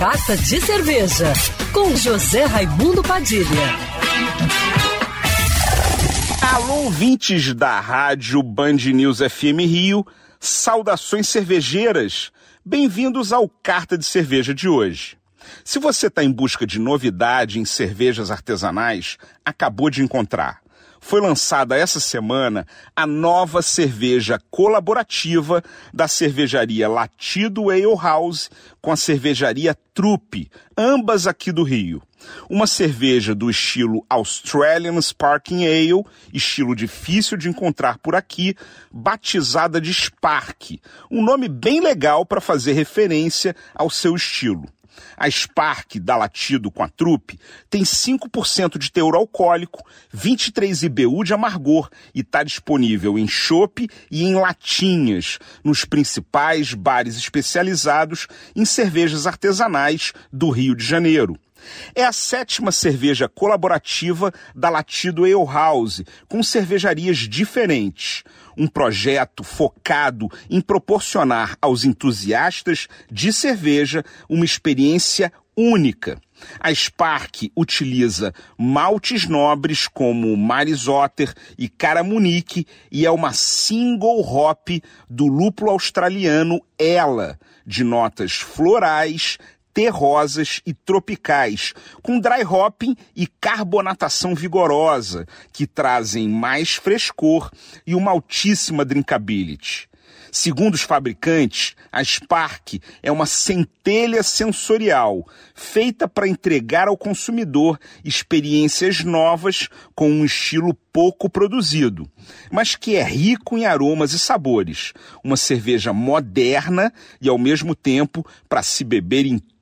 Carta de Cerveja, com José Raimundo Padilha. Alô, ouvintes da rádio Band News FM Rio, saudações cervejeiras. Bem-vindos ao Carta de Cerveja de hoje. Se você está em busca de novidade em cervejas artesanais, acabou de encontrar foi lançada essa semana a nova cerveja colaborativa da cervejaria Latido Ale House com a cervejaria Trupe, ambas aqui do Rio. Uma cerveja do estilo Australian Sparking Ale, estilo difícil de encontrar por aqui, batizada de Spark, um nome bem legal para fazer referência ao seu estilo. A Spark da Latido com a Trupe tem 5% de teor alcoólico, 23 IBU de amargor e está disponível em chopp e em latinhas nos principais bares especializados em cervejas artesanais do Rio de Janeiro. É a sétima cerveja colaborativa da Latido Ale House, com cervejarias diferentes. Um projeto focado em proporcionar aos entusiastas de cerveja uma experiência única. A Spark utiliza maltes nobres como Marisotter e Caramunique e é uma single hop do lúpulo australiano Ela, de notas florais, terrosas e tropicais, com dry hopping e carbonatação vigorosa, que trazem mais frescor e uma altíssima drinkability. Segundo os fabricantes, a Spark é uma centelha sensorial feita para entregar ao consumidor experiências novas com um estilo pouco produzido, mas que é rico em aromas e sabores. Uma cerveja moderna e ao mesmo tempo para se beber em